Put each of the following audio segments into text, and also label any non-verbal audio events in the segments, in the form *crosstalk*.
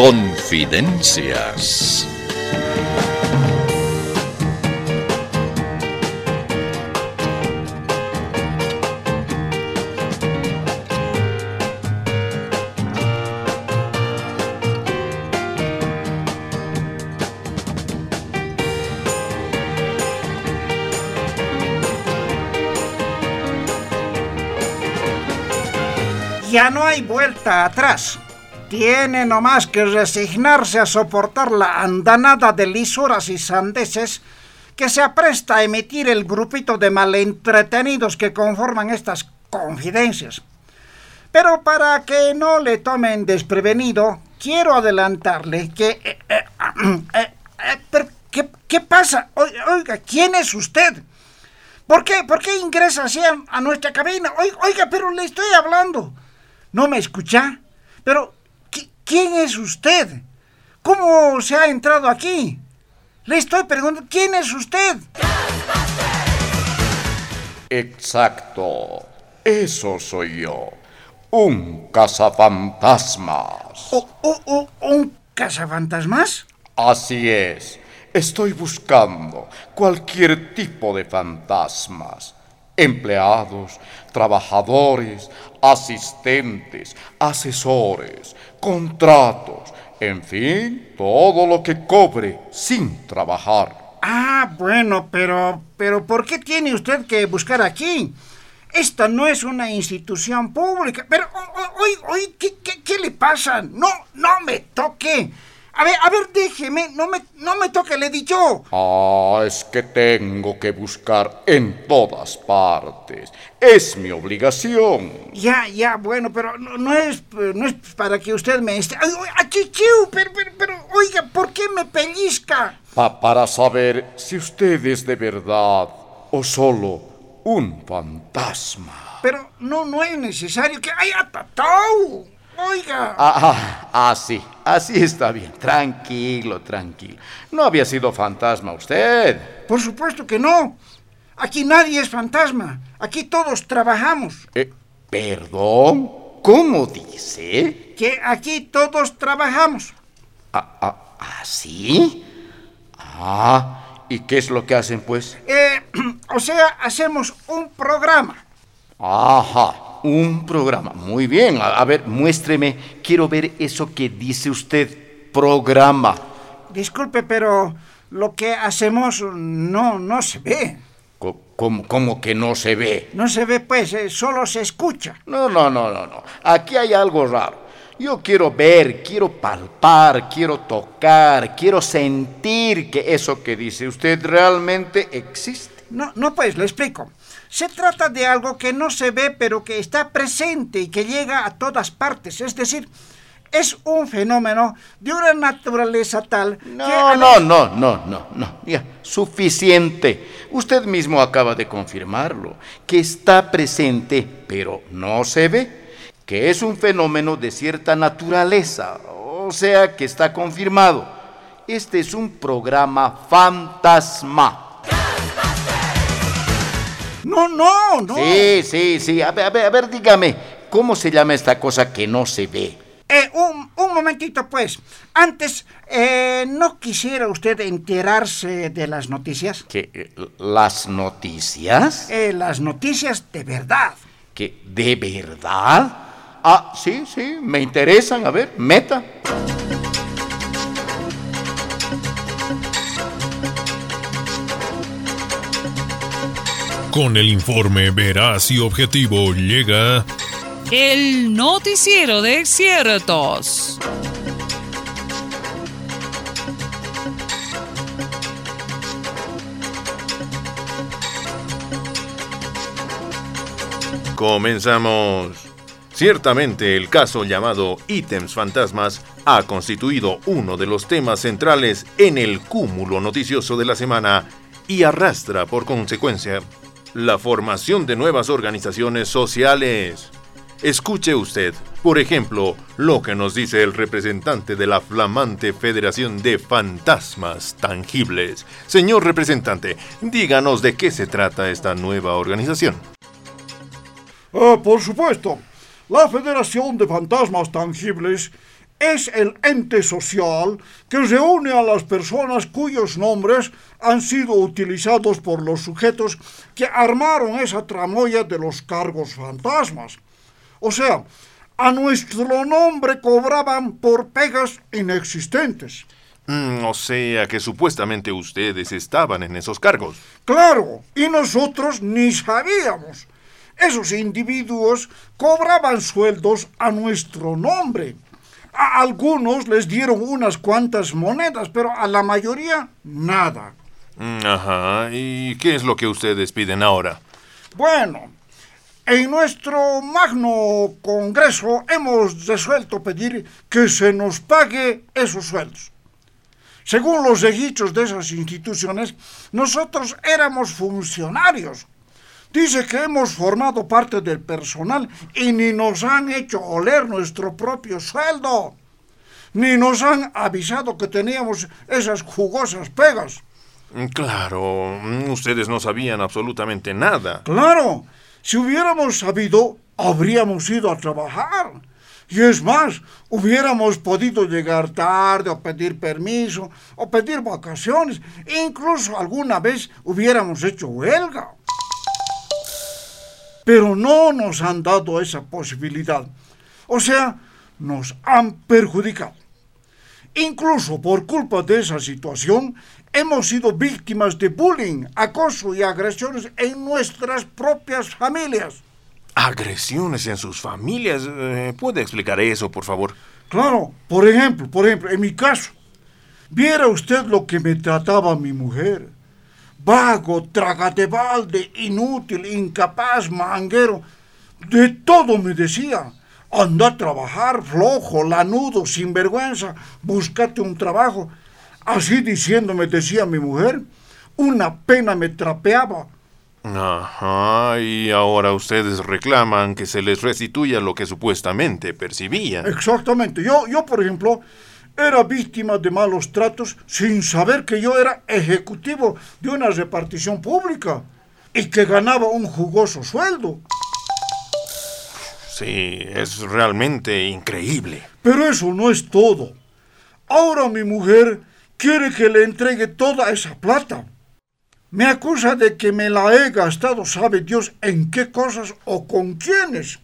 Confidencias. Ya no hay vuelta atrás. Tiene nomás que resignarse a soportar la andanada de lisuras y sandeces que se apresta a emitir el grupito de malentretenidos que conforman estas confidencias. Pero para que no le tomen desprevenido, quiero adelantarle que... eh, eh, *clears throat* eh, ¿qué, pasa? Oiga, ¿quién es usted? ¿Por qué? ¿Por qué ingresa así a, a nuestra cabina? Oiga, pero le estoy hablando. ¿No me escucha? Pero, ¿qui- ¿quién es usted? ¿Cómo se ha entrado aquí? Le estoy preguntando, ¿quién es usted? Exacto. Eso soy yo. Un cazafantasmas. ¿O- o- o- ¿Un cazafantasmas? Así es. Estoy buscando cualquier tipo de fantasmas. Empleados, trabajadores, asistentes, asesores, contratos, en fin, todo lo que cobre sin trabajar. Ah, bueno, pero, pero ¿por qué tiene usted que buscar aquí? Esta no es una institución pública. Pero, oye, oye, ¿qué, qué, qué le pasa? No, no me toque. A ver, a ver, déjeme, no me, no me toque, le he dicho. Ah, es que tengo que buscar en todas partes. Es mi obligación. Ya, ya, bueno, pero no, no es, no es para que usted me esté... ¡Ay, ay, achichiu! Pero, pero, pero, oiga, ¿por qué me pellizca? Pa- para saber si usted es de verdad o solo un fantasma. Pero no, no es necesario que... ¡Ay, atatau! Oiga. Ah, ah, así, así está bien. Tranquilo, tranquilo. No había sido fantasma usted. Por supuesto que no. Aquí nadie es fantasma. Aquí todos trabajamos. Eh, ¿Perdón? ¿Cómo dice? Que aquí todos trabajamos. Ah, ah, ¿Así? Ah, ¿y qué es lo que hacen, pues? Eh, *clears throat* o sea, hacemos un programa. Ajá, un programa. Muy bien. A, a ver, muéstreme. Quiero ver eso que dice usted. Programa. Disculpe, pero lo que hacemos no, no se ve. ¿Cómo, cómo que no se ve? No se ve, pues, eh, solo se escucha. No, no, no, no, no. Aquí hay algo raro. Yo quiero ver, quiero palpar, quiero tocar, quiero sentir que eso que dice usted realmente existe. No, no, pues, le explico. Se trata de algo que no se ve, pero que está presente y que llega a todas partes. Es decir, es un fenómeno de una naturaleza tal que... No, no, no, no, no, no. Ya, suficiente. Usted mismo acaba de confirmarlo, que está presente, pero no se ve, que es un fenómeno de cierta naturaleza, o sea, que está confirmado. Este es un programa fantasma. No, no, no. Sí, sí, sí. A ver, a ver, a ver, dígame, ¿cómo se llama esta cosa que no se ve? Eh, un, un momentito, pues. Antes, eh, ¿no quisiera usted enterarse de las noticias? ¿Que eh, las noticias? Eh, las noticias de verdad. ¿Que de verdad? Ah, sí, sí, me interesan. A ver, meta. Con el informe veraz y objetivo llega El noticiero de ciertos. Comenzamos. Ciertamente el caso llamado Ítems Fantasmas ha constituido uno de los temas centrales en el cúmulo noticioso de la semana y arrastra por consecuencia la formación de nuevas organizaciones sociales. Escuche usted, por ejemplo, lo que nos dice el representante de la flamante Federación de Fantasmas Tangibles. Señor representante, díganos de qué se trata esta nueva organización. Ah, por supuesto. La Federación de Fantasmas Tangibles es el ente social que reúne a las personas cuyos nombres han sido utilizados por los sujetos que armaron esa tramoya de los cargos fantasmas. O sea, a nuestro nombre cobraban por pegas inexistentes. Mm, o sea que supuestamente ustedes estaban en esos cargos. Claro, y nosotros ni sabíamos. Esos individuos cobraban sueldos a nuestro nombre. A algunos les dieron unas cuantas monedas, pero a la mayoría nada. Mm, ajá, ¿y qué es lo que ustedes piden ahora? Bueno, en nuestro magno congreso hemos resuelto pedir que se nos pague esos sueldos. Según los registros de esas instituciones, nosotros éramos funcionarios. Dice que hemos formado parte del personal y ni nos han hecho oler nuestro propio sueldo. Ni nos han avisado que teníamos esas jugosas pegas. Claro, ustedes no sabían absolutamente nada. Claro, si hubiéramos sabido, habríamos ido a trabajar. Y es más, hubiéramos podido llegar tarde o pedir permiso o pedir vacaciones. Incluso alguna vez hubiéramos hecho huelga. Pero no nos han dado esa posibilidad. O sea, nos han perjudicado. Incluso por culpa de esa situación, hemos sido víctimas de bullying, acoso y agresiones en nuestras propias familias. ¿Agresiones en sus familias? Eh, ¿Puede explicar eso, por favor? Claro, por ejemplo, por ejemplo, en mi caso, viera usted lo que me trataba mi mujer. Vago, trágate balde, inútil, incapaz, manguero. De todo me decía. Anda a trabajar, flojo, lanudo, sinvergüenza, búscate un trabajo. Así diciéndome decía mi mujer. Una pena me trapeaba. Ajá, y ahora ustedes reclaman que se les restituya lo que supuestamente percibían. Exactamente. Yo, yo, por ejemplo, era víctima de malos tratos sin saber que yo era ejecutivo de una repartición pública y que ganaba un jugoso sueldo. Sí, es realmente increíble. Pero eso no es todo. Ahora mi mujer quiere que le entregue toda esa plata. Me acusa de que me la he gastado, sabe Dios, en qué cosas o con quiénes.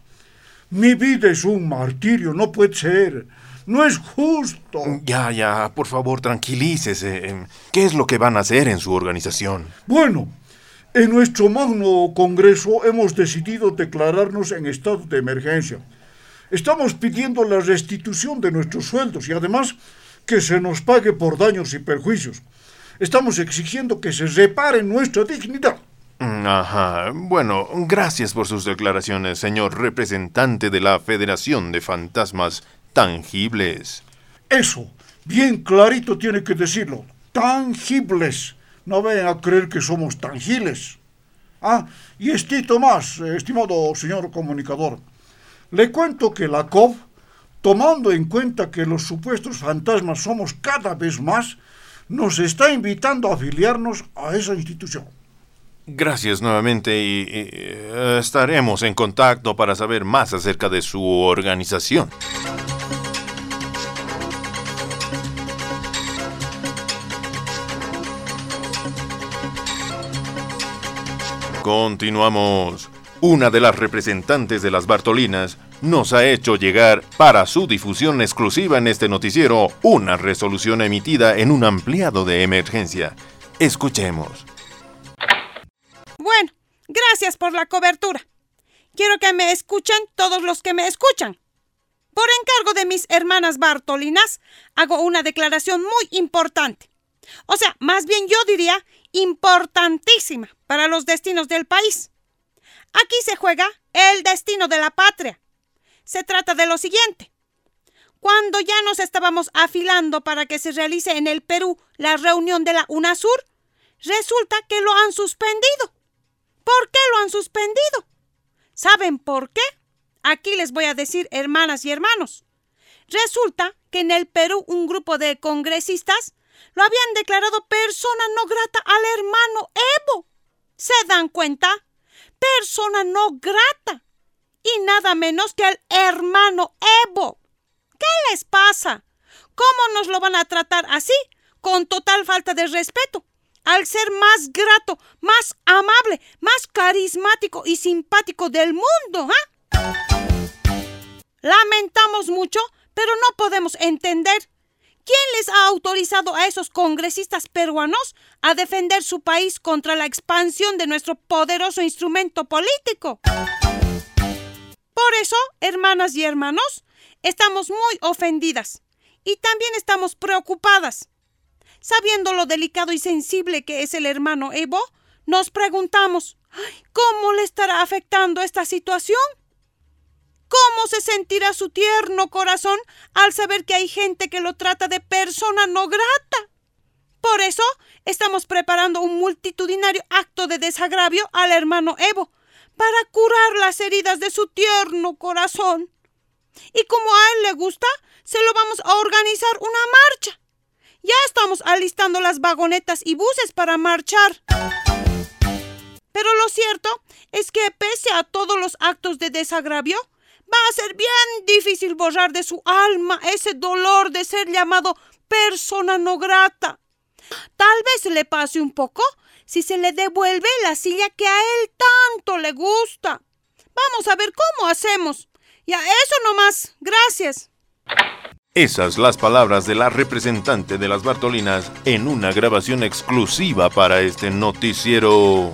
Mi vida es un martirio, no puede ser. No es justo. Ya, ya, por favor, tranquilícese. ¿Qué es lo que van a hacer en su organización? Bueno, en nuestro magno congreso hemos decidido declararnos en estado de emergencia. Estamos pidiendo la restitución de nuestros sueldos y además que se nos pague por daños y perjuicios. Estamos exigiendo que se repare nuestra dignidad. Mm, ajá. Bueno, gracias por sus declaraciones, señor representante de la Federación de Fantasmas Tangibles. Eso, bien clarito tiene que decirlo. Tangibles. No vayan a creer que somos tangibles. Ah, y estito más, estimado señor comunicador. Le cuento que la COV, tomando en cuenta que los supuestos fantasmas somos cada vez más, nos está invitando a afiliarnos a esa institución. Gracias nuevamente y, eh, estaremos en contacto para saber más acerca de su organización. Continuamos. Una de las representantes de las Bartolinas nos ha hecho llegar para su difusión exclusiva en este noticiero una resolución emitida en un ampliado de emergencia. Escuchemos. Bueno, gracias por la cobertura. Quiero que me escuchen todos los que me escuchan. Por encargo de mis hermanas Bartolinas, hago una declaración muy importante. O sea, más bien yo diría importantísima para los destinos del país. Aquí se juega el destino de la patria se trata de lo siguiente. Cuando ya nos estábamos afilando para que se realice en el Perú la reunión de la UNASUR, resulta que lo han suspendido. ¿Por qué lo han suspendido? ¿Saben por qué? Aquí les voy a decir, hermanas y hermanos. Resulta que en el Perú un grupo de congresistas lo habían declarado persona no grata al hermano Evo. ¿Se dan cuenta? Persona no grata y nada menos que al hermano Evo. ¿Qué les pasa? ¿Cómo nos lo van a tratar así? Con total falta de respeto. Al ser más grato, más amable, más carismático y simpático del mundo, ¿ah? Lamentamos mucho, pero no podemos entender. ¿Quién les ha autorizado a esos congresistas peruanos a defender su país contra la expansión de nuestro poderoso instrumento político? Por eso, hermanas y hermanos, estamos muy ofendidas y también estamos preocupadas. Sabiendo lo delicado y sensible que es el hermano Evo, nos preguntamos, ¿cómo le estará afectando esta situación? ¿Cómo se sentirá su tierno corazón al saber que hay gente que lo trata de persona no grata? Por eso estamos preparando un multitudinario acto de desagravio al hermano Evo, para curar las heridas de su tierno corazón. Y como a él le gusta, se lo vamos a organizar una marcha. Ya estamos alistando las vagonetas y buses para marchar. Pero lo cierto es que pese a todos los actos de desagravio, va a ser bien difícil borrar de su alma ese dolor de ser llamado persona no grata. Tal vez le pase un poco si se le devuelve la silla que a él tanto le gusta. Vamos a ver cómo hacemos. Y a eso nomás. Gracias. Esas las palabras de la representante de las Bartolinas en una grabación exclusiva para este noticiero.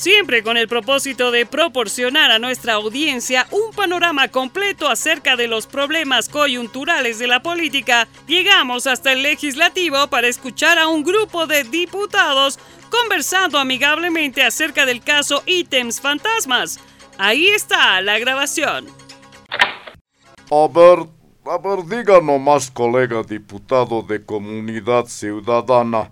Siempre con el propósito de proporcionar a nuestra audiencia un panorama completo acerca de los problemas coyunturales de la política, llegamos hasta el legislativo para escuchar a un grupo de diputados conversando amigablemente acerca del caso ítems fantasmas. Ahí está la grabación. A ver, a ver, diga nomás, colega diputado de Comunidad Ciudadana.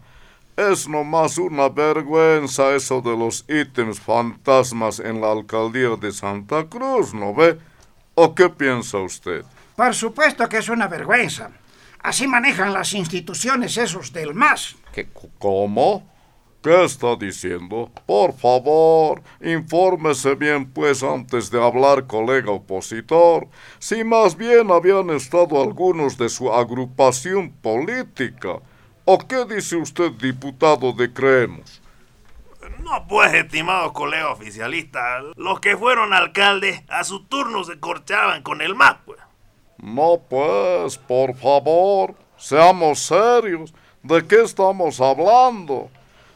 Es nomás una vergüenza eso de los ítems fantasmas en la alcaldía de Santa Cruz, ¿no ve? ¿O qué piensa usted? Por supuesto que es una vergüenza. Así manejan las instituciones esos del MAS. ¿Qué, ¿Cómo? ¿Qué está diciendo? Por favor, infórmese bien pues antes de hablar, colega opositor, si más bien habían estado algunos de su agrupación política ¿O qué dice usted, diputado de Creemos? No, pues, estimado colega oficialista, los que fueron alcaldes a su turno se corchaban con el MAP, pues. No, pues, por favor, seamos serios. ¿De qué estamos hablando?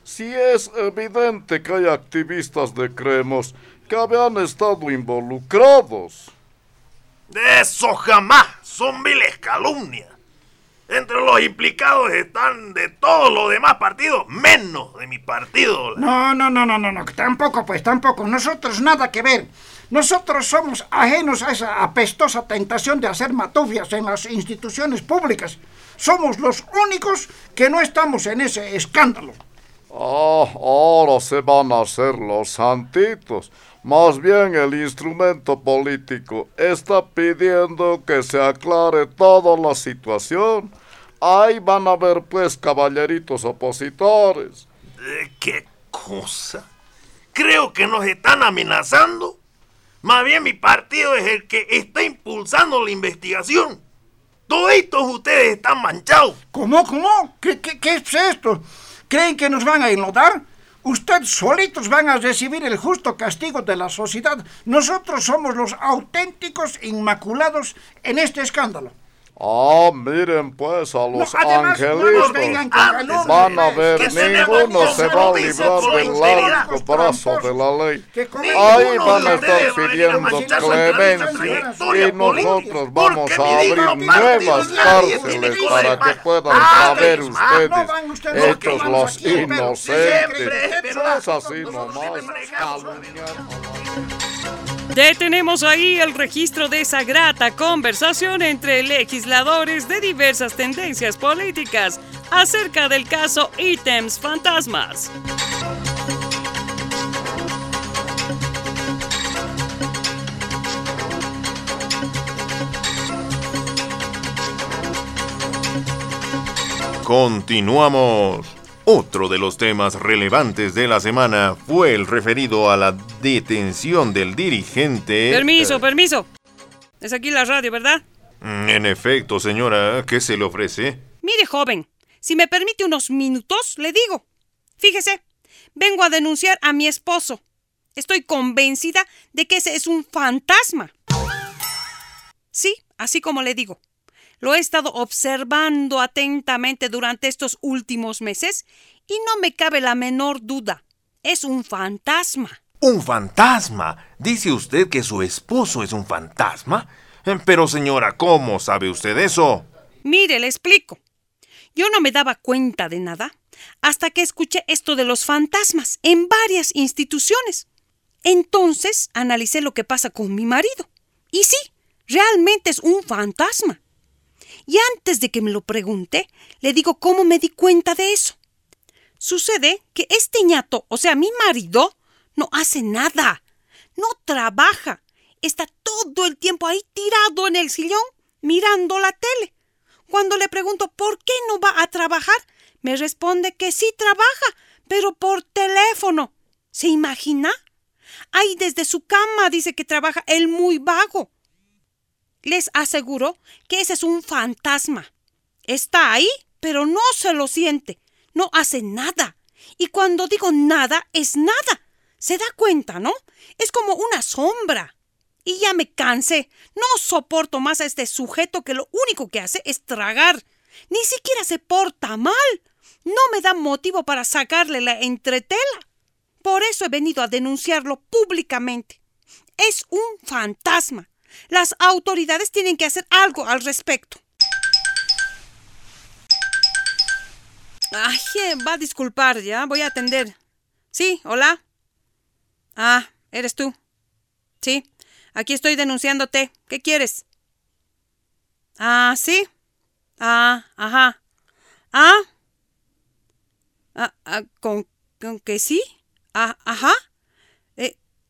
Si es evidente que hay activistas de Creemos que habían estado involucrados. Eso jamás, son viles calumnias. Entre los implicados están de todos los demás partidos, menos de mi partido. No, no, no, no, no, no, tampoco, pues tampoco. Nosotros nada que ver. Nosotros somos ajenos a esa apestosa tentación de hacer matufias en las instituciones públicas. Somos los únicos que no estamos en ese escándalo. Ah, ahora se van a hacer los santitos. Más bien el instrumento político está pidiendo que se aclare toda la situación Ahí van a ver pues caballeritos opositores. ¿Qué cosa? Creo que nos están amenazando. Más bien mi partido es el que está impulsando la investigación. Todos ustedes están manchados. ¿Cómo, cómo? ¿Qué, qué, qué es esto? ¿Creen que nos van a enlodar? Ustedes solitos van a recibir el justo castigo de la sociedad. Nosotros somos los auténticos inmaculados en este escándalo. Ah, miren pues a los angelitos. Van a ver, ninguno se va a librar del largo brazo de la ley. Ahí van a estar pidiendo clemencia. y nosotros vamos a abrir nuevas cárceles para que puedan saber ustedes, hechos los inocentes. Es así nomás, Detenemos ahí el registro de esa grata conversación entre legisladores de diversas tendencias políticas acerca del caso ítems fantasmas. Continuamos. Otro de los temas relevantes de la semana fue el referido a la detención del dirigente. Permiso, permiso. Es aquí la radio, ¿verdad? Mm, en efecto, señora, ¿qué se le ofrece? Mire, joven, si me permite unos minutos, le digo. Fíjese, vengo a denunciar a mi esposo. Estoy convencida de que ese es un fantasma. Sí, así como le digo. Lo he estado observando atentamente durante estos últimos meses y no me cabe la menor duda. Es un fantasma. ¿Un fantasma? ¿Dice usted que su esposo es un fantasma? Eh, pero señora, ¿cómo sabe usted eso? Mire, le explico. Yo no me daba cuenta de nada hasta que escuché esto de los fantasmas en varias instituciones. Entonces analicé lo que pasa con mi marido. Y sí, realmente es un fantasma. Y antes de que me lo pregunte, le digo cómo me di cuenta de eso. Sucede que este ñato, o sea, mi marido, no hace nada. No trabaja. Está todo el tiempo ahí tirado en el sillón mirando la tele. Cuando le pregunto por qué no va a trabajar, me responde que sí trabaja, pero por teléfono. ¿Se imagina? Ahí desde su cama dice que trabaja el muy vago. Les aseguro que ese es un fantasma. Está ahí, pero no se lo siente. No hace nada. Y cuando digo nada, es nada. Se da cuenta, ¿no? Es como una sombra. Y ya me cansé. No soporto más a este sujeto que lo único que hace es tragar. Ni siquiera se porta mal. No me da motivo para sacarle la entretela. Por eso he venido a denunciarlo públicamente. Es un fantasma. Las autoridades tienen que hacer algo al respecto. Ay, va a disculpar ya, voy a atender. Sí, hola. Ah, eres tú. Sí, aquí estoy denunciándote. ¿Qué quieres? Ah, sí. Ah, ajá. Ah. Ah, ah ¿con, ¿con que sí? Ah, ajá.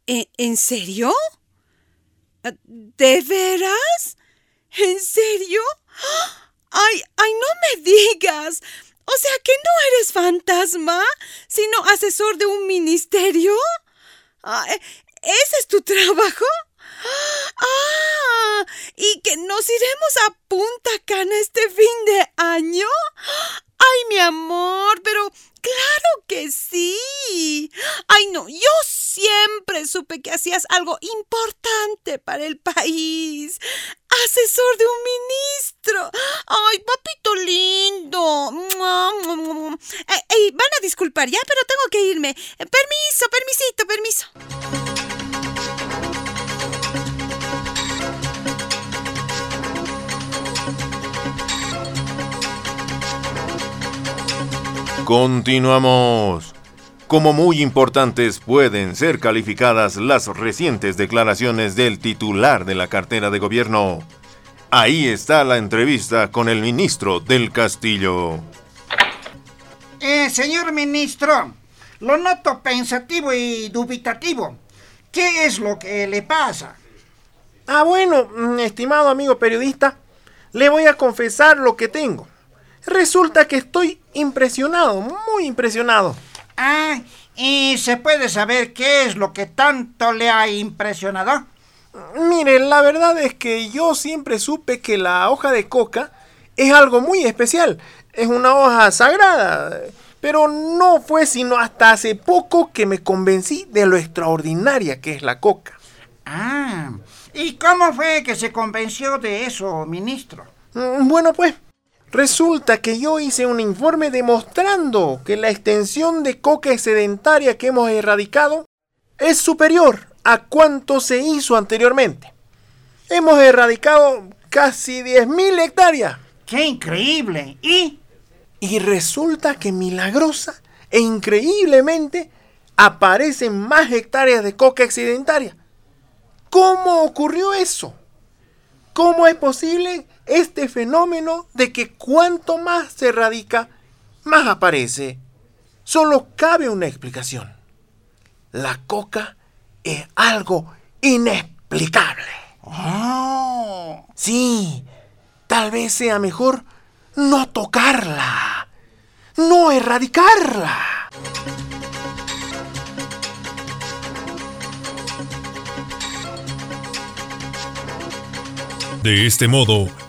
Eh, ¿En serio? ¿De veras? ¿En serio? ¡Ay, ay, no me digas! O sea que no eres fantasma, sino asesor de un ministerio. ¿Ese es tu trabajo? ¡Ah! ¿Y que nos iremos a Punta Cana este fin de año? ¡Ay, mi amor! Pero claro que sí. Ay, no, yo siempre supe que hacías algo importante para el país. Asesor de un ministro. Ay, papito lindo. van a disculpar ya, pero tengo que irme. Permiso, permisito, permiso. Continuamos. Como muy importantes pueden ser calificadas las recientes declaraciones del titular de la cartera de gobierno. Ahí está la entrevista con el ministro del Castillo. Eh, señor ministro, lo noto pensativo y dubitativo. ¿Qué es lo que le pasa? Ah, bueno, mm, estimado amigo periodista, le voy a confesar lo que tengo. Resulta que estoy impresionado, muy impresionado. Ah, ¿y se puede saber qué es lo que tanto le ha impresionado? Mire, la verdad es que yo siempre supe que la hoja de coca es algo muy especial. Es una hoja sagrada. Pero no fue sino hasta hace poco que me convencí de lo extraordinaria que es la coca. Ah, ¿y cómo fue que se convenció de eso, ministro? Mm, bueno, pues, Resulta que yo hice un informe demostrando que la extensión de coca excedentaria que hemos erradicado es superior a cuanto se hizo anteriormente. Hemos erradicado casi 10.000 hectáreas. ¡Qué increíble! ¿Y? Y resulta que milagrosa e increíblemente aparecen más hectáreas de coca excedentaria. ¿Cómo ocurrió eso? ¿Cómo es posible este fenómeno de que cuanto más se radica, más aparece. Solo cabe una explicación. La coca es algo inexplicable. Oh. Sí, tal vez sea mejor no tocarla. no erradicarla. De este modo,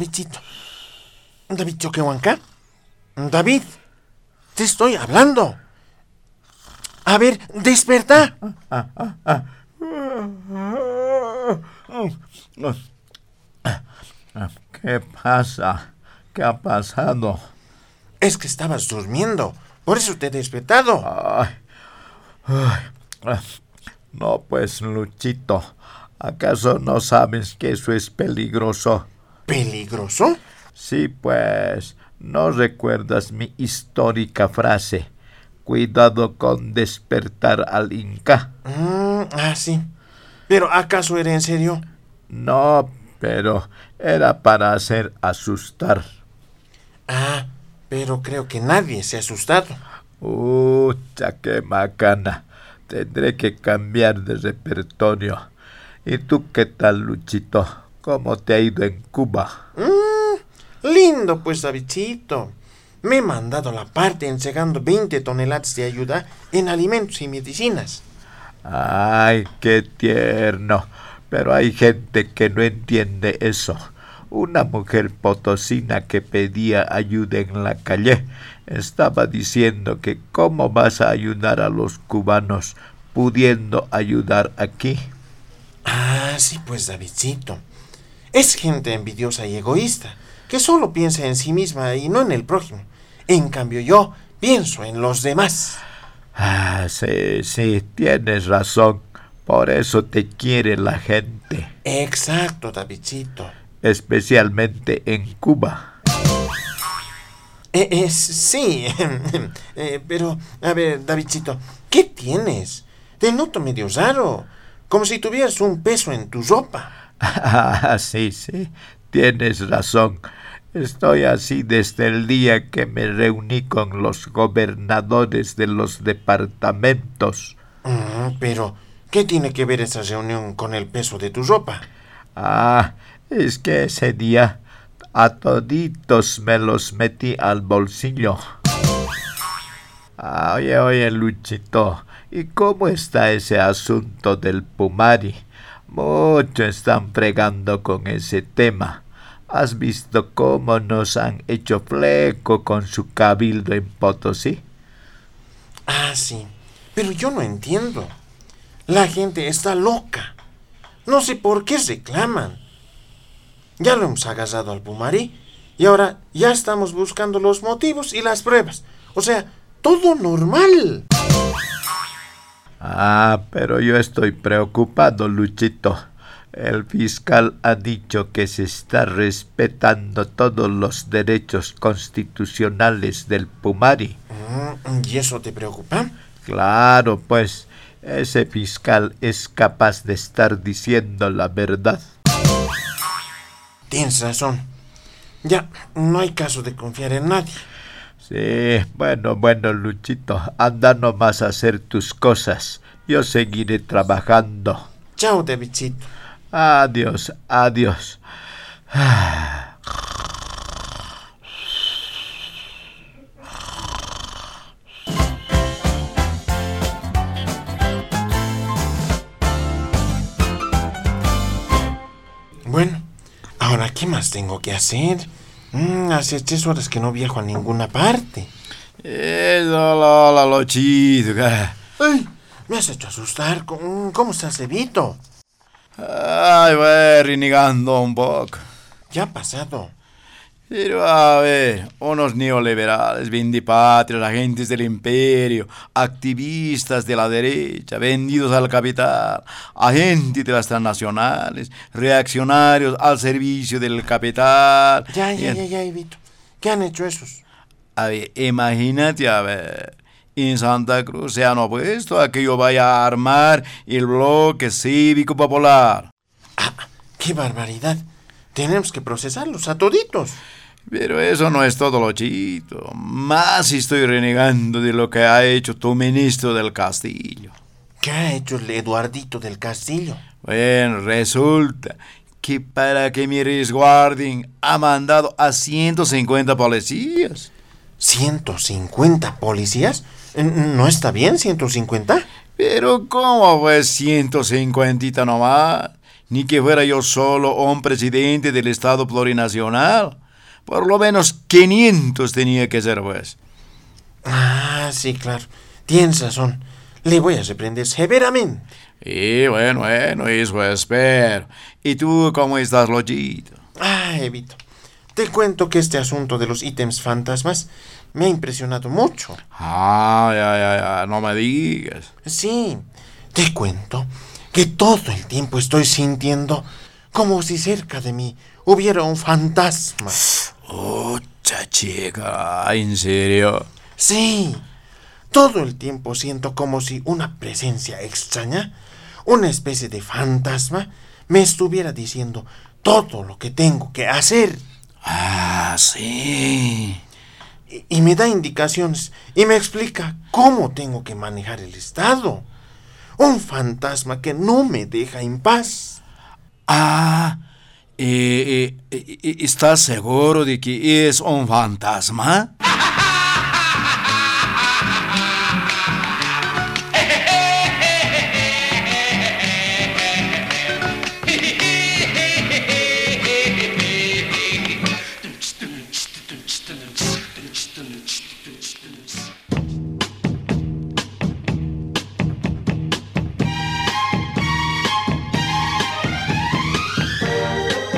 Davidcito. David Choquehuanca. David, te estoy hablando. A ver, desperta. ¿Qué pasa? ¿Qué ha pasado? Es que estabas durmiendo. Por eso te he despertado. No, pues, Luchito. ¿Acaso no sabes que eso es peligroso? ¿Peligroso? Sí, pues, ¿no recuerdas mi histórica frase? Cuidado con despertar al Inca. Mm, ah, sí. ¿Pero acaso era en serio? No, pero era para hacer asustar. Ah, pero creo que nadie se ha asustado. Qué macana. Tendré que cambiar de repertorio. ¿Y tú qué tal, Luchito? ¿Cómo te ha ido en Cuba? Mm, lindo, pues, Davidcito. Me he mandado la parte entregando 20 toneladas de ayuda en alimentos y medicinas. Ay, qué tierno. Pero hay gente que no entiende eso. Una mujer potosina que pedía ayuda en la calle estaba diciendo que cómo vas a ayudar a los cubanos pudiendo ayudar aquí. Ah, sí, pues, Davidcito. Es gente envidiosa y egoísta, que solo piensa en sí misma y no en el prójimo. En cambio yo pienso en los demás. Ah, sí, sí, tienes razón. Por eso te quiere la gente. Exacto, Davidcito. Especialmente en Cuba. Eh, sí, *laughs* eh, pero, a ver, Davidcito, ¿qué tienes? Te noto medio raro, como si tuvieras un peso en tu ropa. Ah, *laughs* sí, sí, tienes razón. Estoy así desde el día que me reuní con los gobernadores de los departamentos. Mm, pero, ¿qué tiene que ver esa reunión con el peso de tu ropa? Ah, es que ese día a toditos me los metí al bolsillo. Ah, oye, oye, Luchito, ¿y cómo está ese asunto del Pumari? Mucho están fregando con ese tema. ¿Has visto cómo nos han hecho fleco con su cabildo en Potosí? Ah, sí. Pero yo no entiendo. La gente está loca. No sé por qué reclaman. Ya lo hemos agarrado al Pumarí y ahora ya estamos buscando los motivos y las pruebas. O sea, todo normal. Ah, pero yo estoy preocupado, Luchito. El fiscal ha dicho que se está respetando todos los derechos constitucionales del Pumari. Mm, ¿Y eso te preocupa? Claro, pues ese fiscal es capaz de estar diciendo la verdad. Tienes razón. Ya, no hay caso de confiar en nadie. Sí, bueno, bueno, Luchito, anda nomás a hacer tus cosas. Yo seguiré trabajando. Chao, Davidcito. Adiós, adiós. Bueno, ahora qué más tengo que hacer? Mm, hace tres horas que no viajo a ninguna parte. Eso, Lola, lo chido. Ay, me has hecho asustar. ¿Cómo estás, Evito? Ay, voy renegando un poco. Ya ha pasado. Pero a ver, unos neoliberales, vindipatrios, agentes del imperio, activistas de la derecha, vendidos al capital, agentes de las transnacionales, reaccionarios al servicio del capital. Ya, ya, ya, ya, Evito. ¿Qué han hecho esos? A ver, imagínate, a ver, en Santa Cruz se han opuesto a que yo vaya a armar el bloque cívico popular. Ah, qué barbaridad. Tenemos que procesarlos a toditos. Pero eso no es todo lo chito. Más estoy renegando de lo que ha hecho tu ministro del Castillo. ¿Qué ha hecho el Eduardito del Castillo? Bueno, resulta que para que me resguarden ha mandado a 150 policías. ¿150 policías? ¿No está bien 150? Pero ¿cómo fue 150 nomás? Ni que fuera yo solo un presidente del Estado plurinacional. Por lo menos 500 tenía que ser, pues. Ah, sí, claro. Tienes razón. Le voy a reprender severamente. Y bueno, bueno, eso espero. ¿Y tú cómo estás, Lochito? Ah, Evito. Te cuento que este asunto de los ítems fantasmas me ha impresionado mucho. Ah, ya, ya, ya, no me digas. Sí, te cuento que todo el tiempo estoy sintiendo como si cerca de mí hubiera un fantasma. Oh, chica, ¿en serio? Sí. Todo el tiempo siento como si una presencia extraña, una especie de fantasma, me estuviera diciendo todo lo que tengo que hacer. Ah, sí. Y, y me da indicaciones y me explica cómo tengo que manejar el Estado. Un fantasma que no me deja en paz. Ah, eh, eh, ¿Estás seguro de que es un fantasma?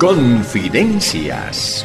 Confidencias